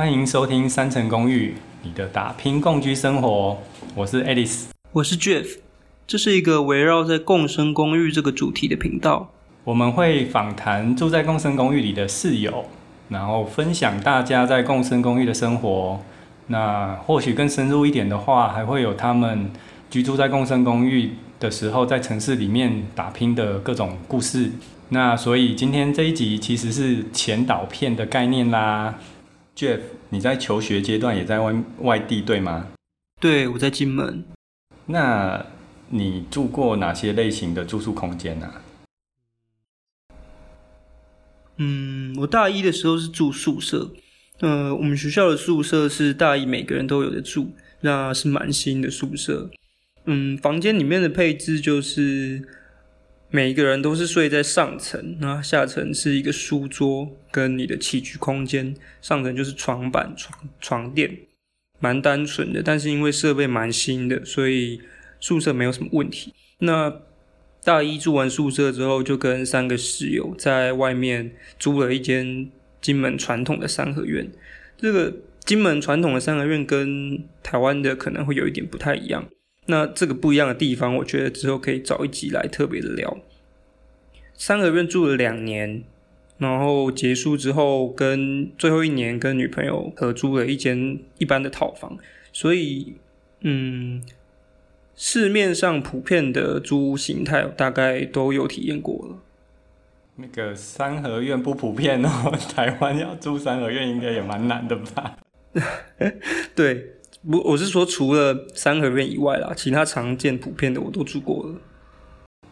欢迎收听三层公寓，你的打拼共居生活。我是 Alice，我是 Jeff。这是一个围绕在共生公寓这个主题的频道。我们会访谈住在共生公寓里的室友，然后分享大家在共生公寓的生活。那或许更深入一点的话，还会有他们居住在共生公寓的时候，在城市里面打拼的各种故事。那所以今天这一集其实是前导片的概念啦。Jeff，你在求学阶段也在外外地对吗？对，我在金门。那你住过哪些类型的住宿空间呢？嗯，我大一的时候是住宿舍，呃，我们学校的宿舍是大一每个人都有的住，那是蛮新的宿舍。嗯，房间里面的配置就是每一个人都是睡在上层，那下层是一个书桌跟你的起居空间，上层就是床板、床床垫，蛮单纯的。但是因为设备蛮新的，所以宿舍没有什么问题。那大一住完宿舍之后，就跟三个室友在外面租了一间金门传统的三合院。这个金门传统的三合院跟台湾的可能会有一点不太一样。那这个不一样的地方，我觉得之后可以找一集来特别的聊。三合院住了两年，然后结束之后，跟最后一年跟女朋友合租了一间一般的套房。所以，嗯。市面上普遍的租屋形态，大概都有体验过了。那个三合院不普遍哦，台湾要租三合院应该也蛮难的吧？对，我我是说除了三合院以外啦，其他常见普遍的我都住过了。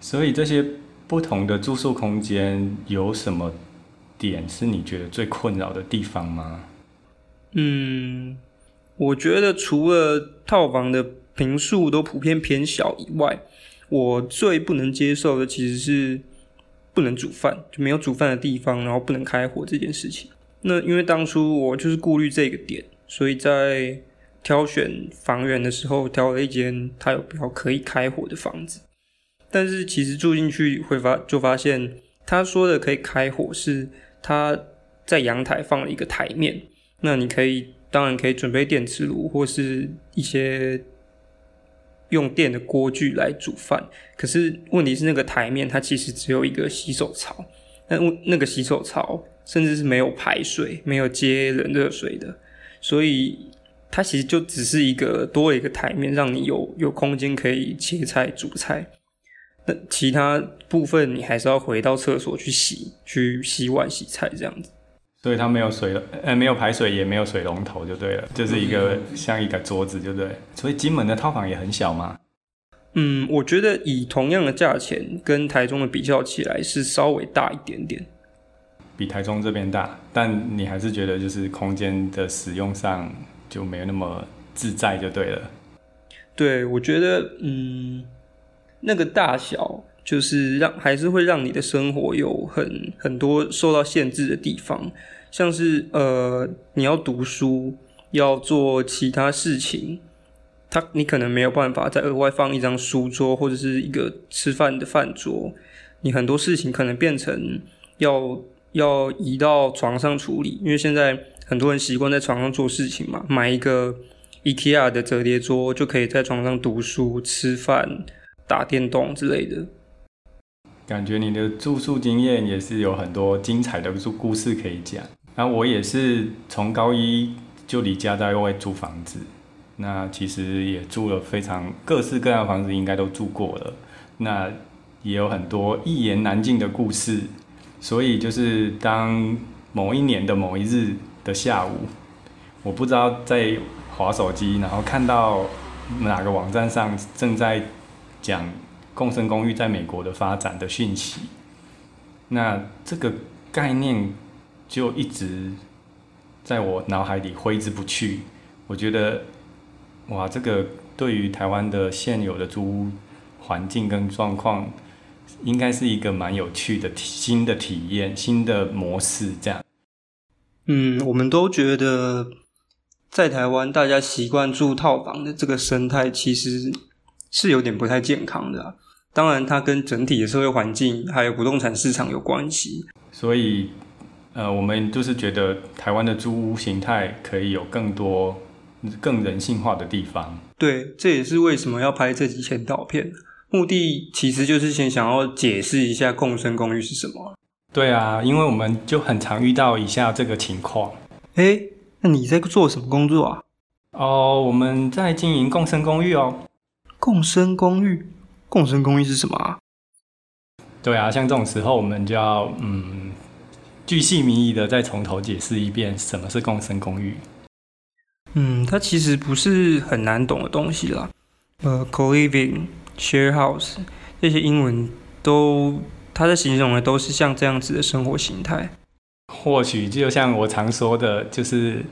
所以这些不同的住宿空间有什么点是你觉得最困扰的地方吗？嗯，我觉得除了套房的。平数都普遍偏小以外，我最不能接受的其实是不能煮饭，就没有煮饭的地方，然后不能开火这件事情。那因为当初我就是顾虑这个点，所以在挑选房源的时候，挑了一间它有比较可以开火的房子。但是其实住进去会发就发现，他说的可以开火是他在阳台放了一个台面，那你可以当然可以准备电磁炉或是一些。用电的锅具来煮饭，可是问题是那个台面它其实只有一个洗手槽，那那个洗手槽甚至是没有排水、没有接冷热水的，所以它其实就只是一个多了一个台面，让你有有空间可以切菜煮菜。那其他部分你还是要回到厕所去洗、去洗碗、洗菜这样子。所以它没有水，呃，没有排水，也没有水龙头，就对了，就是一个像一个桌子，就对。所以金门的套房也很小嘛？嗯，我觉得以同样的价钱跟台中的比较起来，是稍微大一点点。比台中这边大，但你还是觉得就是空间的使用上就没有那么自在，就对了。对，我觉得，嗯，那个大小。就是让还是会让你的生活有很很多受到限制的地方，像是呃你要读书要做其他事情，他你可能没有办法再额外放一张书桌或者是一个吃饭的饭桌，你很多事情可能变成要要移到床上处理，因为现在很多人习惯在床上做事情嘛，买一个 IKEA 的折叠桌就可以在床上读书、吃饭、打电动之类的。感觉你的住宿经验也是有很多精彩的住故事可以讲。那我也是从高一就离家在外租房子，那其实也住了非常各式各样的房子，应该都住过了。那也有很多一言难尽的故事。所以就是当某一年的某一日的下午，我不知道在划手机，然后看到哪个网站上正在讲。共生公寓在美国的发展的讯息，那这个概念就一直在我脑海里挥之不去。我觉得，哇，这个对于台湾的现有的租屋环境跟状况，应该是一个蛮有趣的新的体验、新的模式。这样，嗯，我们都觉得在台湾，大家习惯住套房的这个生态，其实是有点不太健康的。当然，它跟整体的社会环境还有不动产市场有关系。所以，呃，我们就是觉得台湾的租屋形态可以有更多更人性化的地方。对，这也是为什么要拍这几前导片，目的其实就是先想要解释一下共生公寓是什么。对啊，因为我们就很常遇到以下这个情况。哎，那你在做什么工作啊？哦，我们在经营共生公寓哦。共生公寓，共生公寓是什么啊？对啊，像这种时候，我们就要嗯，巨细靡遗的再从头解释一遍什么是共生公寓。嗯，它其实不是很难懂的东西啦。呃，co-living、share house 这些英文都，它在形容的都是像这样子的生活形态。或许就像我常说的，就是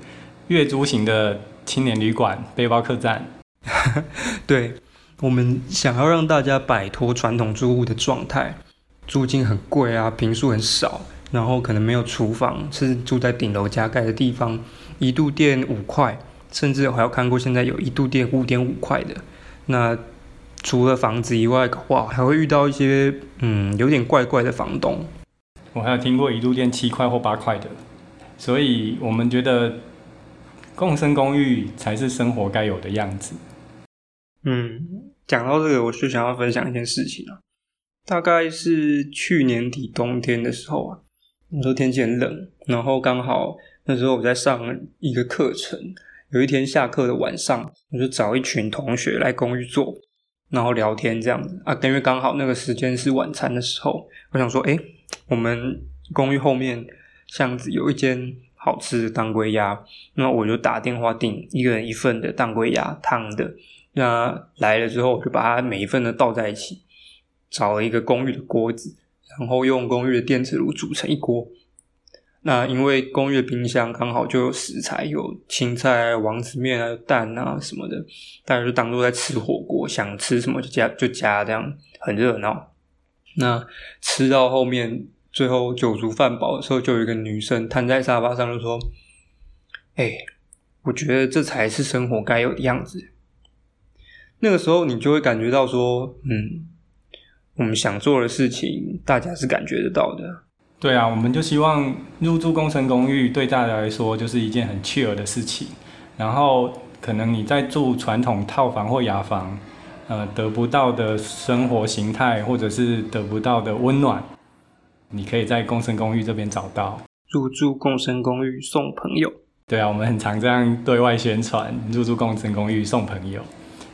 月租型的青年旅馆、背包客栈。对，我们想要让大家摆脱传统租屋的状态。租金很贵啊，平数很少，然后可能没有厨房，是住在顶楼加盖的地方，一度电五块，甚至还有看过现在有一度电五点五块的。那除了房子以外，哇，还会遇到一些嗯有点怪怪的房东。我还有听过一度电七块或八块的，所以我们觉得共生公寓才是生活该有的样子。嗯，讲到这个，我就想要分享一件事情啊。大概是去年底冬天的时候啊，那时候天气很冷，然后刚好那时候我在上一个课程，有一天下课的晚上，我就找一群同学来公寓坐，然后聊天这样子啊，因为刚好那个时间是晚餐的时候，我想说，哎，我们公寓后面巷子有一间好吃的当归鸭，那我就打电话订一个人一份的当归鸭汤的，那来了之后我就把它每一份都倒在一起。找了一个公寓的锅子，然后用公寓的电磁炉煮成一锅。那因为公寓的冰箱刚好就有食材，有青菜、王子面啊、蛋啊什么的，大家就当做在吃火锅，想吃什么就加就加，这样很热闹。那吃到后面，最后酒足饭饱的时候，就有一个女生瘫在沙发上，就说：“哎，我觉得这才是生活该有的样子。”那个时候，你就会感觉到说：“嗯。”我们想做的事情，大家是感觉得到的。对啊，我们就希望入住工程公寓对大家来说就是一件很 chill 的事情。然后，可能你在住传统套房或雅房，呃，得不到的生活形态，或者是得不到的温暖，你可以在工程公寓这边找到。入住共生公寓送朋友。对啊，我们很常这样对外宣传，入住共生公寓送朋友。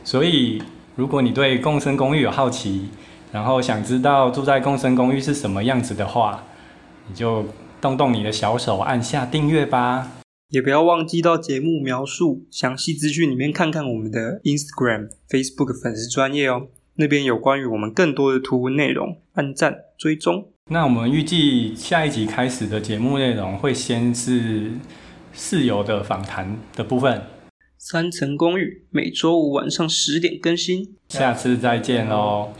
所以，如果你对共生公寓有好奇，然后想知道住在共生公寓是什么样子的话，你就动动你的小手，按下订阅吧。也不要忘记到节目描述详细资讯里面看看我们的 Instagram、Facebook 粉丝专业哦，那边有关于我们更多的图文内容，按赞追踪。那我们预计下一集开始的节目内容会先是室友的访谈的部分。三层公寓每周五晚上十点更新，下次再见喽。